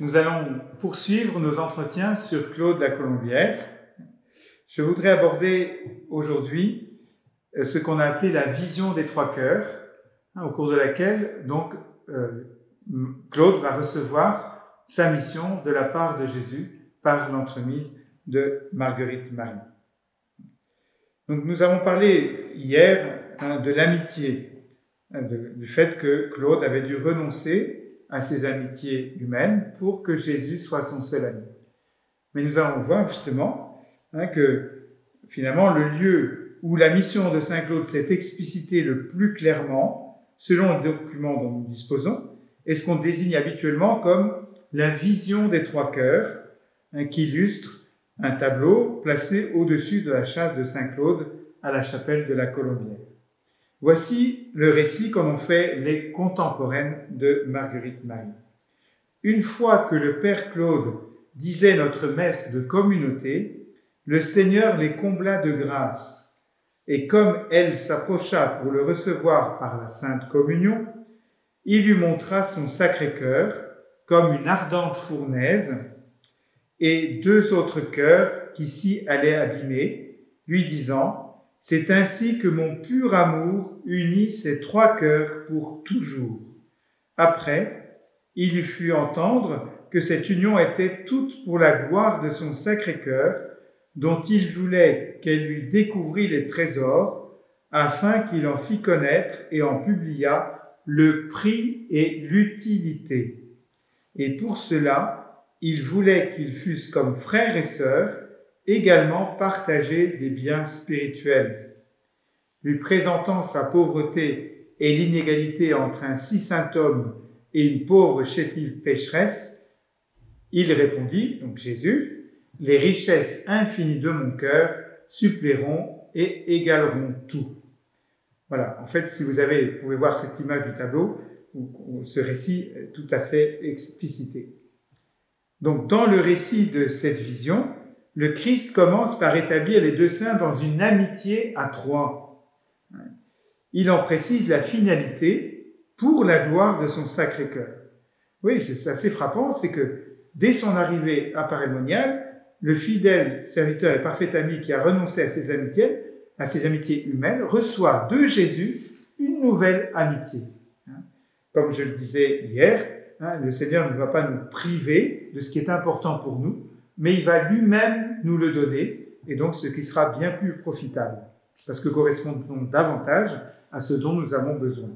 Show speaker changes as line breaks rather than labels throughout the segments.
Nous allons poursuivre nos entretiens sur Claude la Colombière. Je voudrais aborder aujourd'hui euh, ce qu'on a appelé la vision des trois cœurs, hein, au cours de laquelle donc euh, Claude va recevoir sa mission de la part de Jésus par l'entremise de Marguerite Marie. Donc nous avons parlé hier hein, de l'amitié, hein, du fait que Claude avait dû renoncer à ses amitiés humaines pour que Jésus soit son seul ami. Mais nous allons voir justement hein, que finalement le lieu où la mission de Saint Claude s'est explicitée le plus clairement, selon le document dont nous disposons, est ce qu'on désigne habituellement comme la vision des trois cœurs, hein, qui illustre un tableau placé au-dessus de la chasse de Saint Claude à la chapelle de la Colombière. Voici le récit comme ont fait les contemporaines de Marguerite Marie. Une fois que le Père Claude disait notre messe de communauté, le Seigneur les combla de grâce, et comme elle s'approcha pour le recevoir par la Sainte Communion, il lui montra son Sacré-Cœur comme une ardente fournaise, et deux autres cœurs qui s'y allaient abîmer, lui disant, c'est ainsi que mon pur amour unit ces trois cœurs pour toujours. Après, il lui fut entendre que cette union était toute pour la gloire de son sacré cœur, dont il voulait qu'elle lui découvrît les trésors, afin qu'il en fît connaître et en publia le prix et l'utilité. Et pour cela, il voulait qu'ils fussent comme frères et sœurs, également partager des biens spirituels. Lui présentant sa pauvreté et l'inégalité entre un si saint homme et une pauvre chétive pécheresse, il répondit, donc Jésus, les richesses infinies de mon cœur suppléeront et égaleront tout. Voilà, en fait, si vous avez, vous pouvez voir cette image du tableau, ce récit tout à fait explicité. Donc, dans le récit de cette vision, le Christ commence par établir les deux saints dans une amitié à trois. Il en précise la finalité pour la gloire de son sacré cœur. Oui, c'est assez frappant, c'est que dès son arrivée à Parémonial, le fidèle serviteur et parfait ami qui a renoncé à ses amitiés, à ses amitiés humaines, reçoit de Jésus une nouvelle amitié. Comme je le disais hier, hein, le Seigneur ne va pas nous priver de ce qui est important pour nous, mais il va lui-même nous le donner, et donc ce qui sera bien plus profitable, parce que correspondons davantage à ce dont nous avons besoin.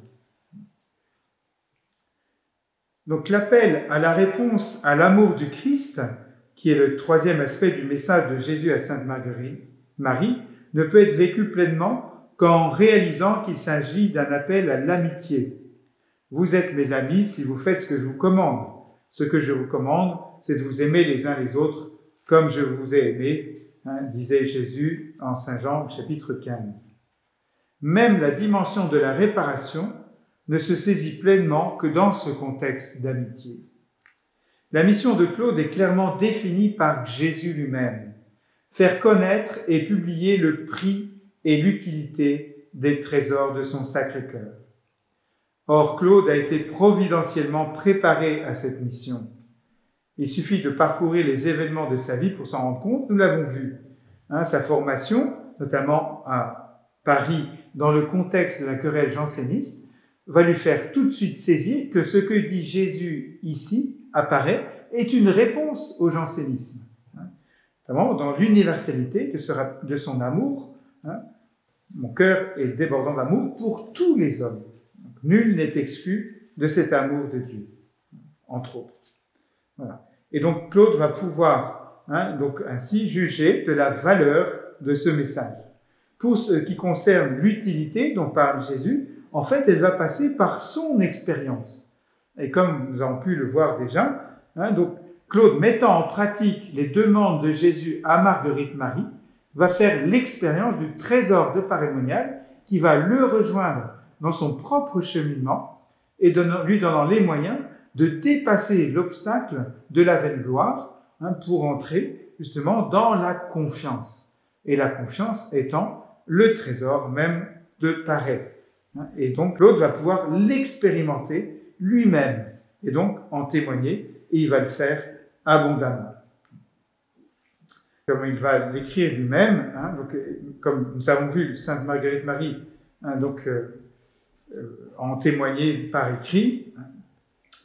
Donc l'appel à la réponse à l'amour du Christ, qui est le troisième aspect du message de Jésus à Sainte Marguerite, Marie, ne peut être vécu pleinement qu'en réalisant qu'il s'agit d'un appel à l'amitié. Vous êtes mes amis si vous faites ce que je vous commande. Ce que je vous commande, c'est de vous aimer les uns les autres comme je vous ai aimé, hein, disait Jésus en Saint Jean chapitre 15. Même la dimension de la réparation ne se saisit pleinement que dans ce contexte d'amitié. La mission de Claude est clairement définie par Jésus lui-même. Faire connaître et publier le prix et l'utilité des trésors de son Sacré-Cœur. Or, Claude a été providentiellement préparé à cette mission. Il suffit de parcourir les événements de sa vie pour s'en rendre compte. Nous l'avons vu. Hein, sa formation, notamment à Paris, dans le contexte de la querelle janséniste, va lui faire tout de suite saisir que ce que dit Jésus ici apparaît est une réponse au jansénisme. Hein, notamment dans l'universalité de, son amour. Hein, mon cœur est débordant d'amour pour tous les hommes. nul n'est exclu de cet amour de Dieu, entre autres. Voilà. Et donc Claude va pouvoir hein, donc ainsi juger de la valeur de ce message. Pour ce qui concerne l'utilité dont parle Jésus, en fait, elle va passer par son expérience. Et comme nous avons pu le voir déjà, hein, donc Claude, mettant en pratique les demandes de Jésus à Marguerite Marie, va faire l'expérience du trésor de parémonial qui va le rejoindre dans son propre cheminement et lui donnant les moyens de dépasser l'obstacle de la vaine gloire hein, pour entrer justement dans la confiance. Et la confiance étant le trésor même de Paray. Hein. Et donc Claude va pouvoir l'expérimenter lui-même et donc en témoigner et il va le faire abondamment. Comme il va l'écrire lui-même, hein, donc, comme nous avons vu Sainte Marguerite Marie donc, euh, euh, en témoigner par écrit.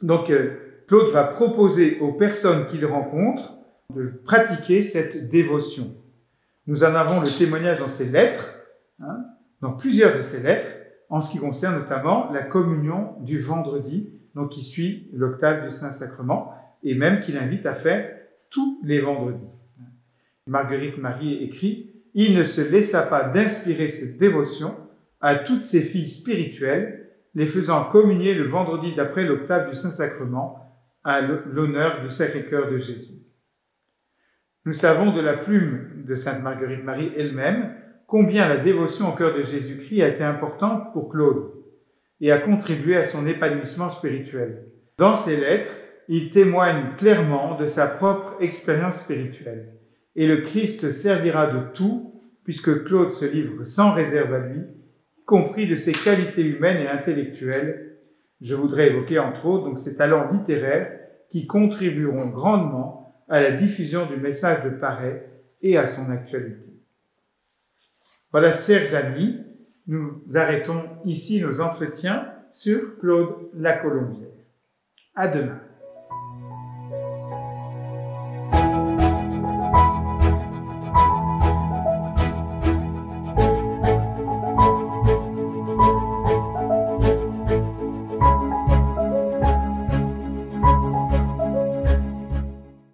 Donc euh, Claude va proposer aux personnes qu'il rencontre de pratiquer cette dévotion. Nous en avons le témoignage dans ses lettres, hein, dans plusieurs de ses lettres, en ce qui concerne notamment la communion du vendredi, donc qui suit l'octave du Saint-Sacrement, et même qu'il invite à faire tous les vendredis. Marguerite Marie écrit, Il ne se laissa pas d'inspirer cette dévotion à toutes ses filles spirituelles, les faisant communier le vendredi d'après l'octave du Saint-Sacrement à l'honneur du Sacré-Cœur de Jésus. Nous savons de la plume de Sainte Marguerite Marie elle-même combien la dévotion au cœur de Jésus-Christ a été importante pour Claude et a contribué à son épanouissement spirituel. Dans ses lettres, il témoigne clairement de sa propre expérience spirituelle. Et le Christ servira de tout, puisque Claude se livre sans réserve à lui, compris de ses qualités humaines et intellectuelles. Je voudrais évoquer entre autres donc ses talents littéraires qui contribueront grandement à la diffusion du message de Paray et à son actualité. Voilà, chers amis, nous arrêtons ici nos entretiens sur Claude Lacolombière. À demain.